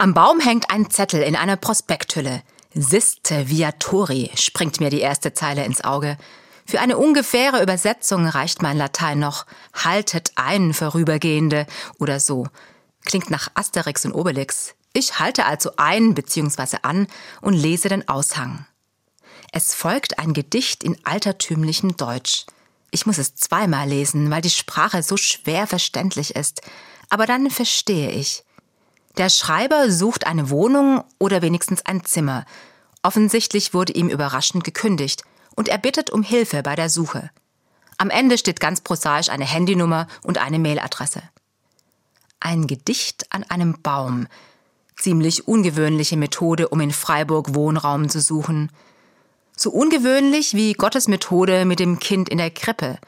Am Baum hängt ein Zettel in einer Prospekthülle. Siste viatori springt mir die erste Zeile ins Auge. Für eine ungefähre Übersetzung reicht mein Latein noch haltet ein, Vorübergehende oder so. Klingt nach Asterix und Obelix. Ich halte also ein bzw. an und lese den Aushang. Es folgt ein Gedicht in altertümlichem Deutsch. Ich muss es zweimal lesen, weil die Sprache so schwer verständlich ist. Aber dann verstehe ich. Der Schreiber sucht eine Wohnung oder wenigstens ein Zimmer. Offensichtlich wurde ihm überraschend gekündigt und er bittet um Hilfe bei der Suche. Am Ende steht ganz prosaisch eine Handynummer und eine Mailadresse. Ein Gedicht an einem Baum. Ziemlich ungewöhnliche Methode, um in Freiburg Wohnraum zu suchen. So ungewöhnlich wie Gottes Methode mit dem Kind in der Krippe.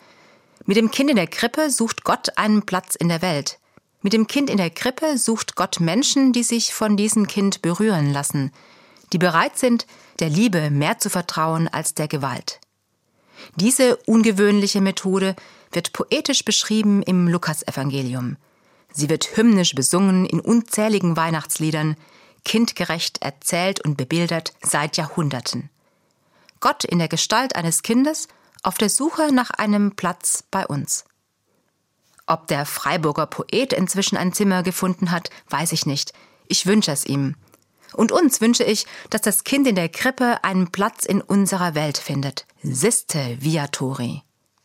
Mit dem Kind in der Krippe sucht Gott einen Platz in der Welt. Mit dem Kind in der Krippe sucht Gott Menschen, die sich von diesem Kind berühren lassen, die bereit sind, der Liebe mehr zu vertrauen als der Gewalt. Diese ungewöhnliche Methode wird poetisch beschrieben im Lukasevangelium. Sie wird hymnisch besungen in unzähligen Weihnachtsliedern, kindgerecht erzählt und bebildert seit Jahrhunderten. Gott in der Gestalt eines Kindes auf der Suche nach einem Platz bei uns. Ob der Freiburger Poet inzwischen ein Zimmer gefunden hat, weiß ich nicht. Ich wünsche es ihm. Und uns wünsche ich, dass das Kind in der Krippe einen Platz in unserer Welt findet. Siste viatori.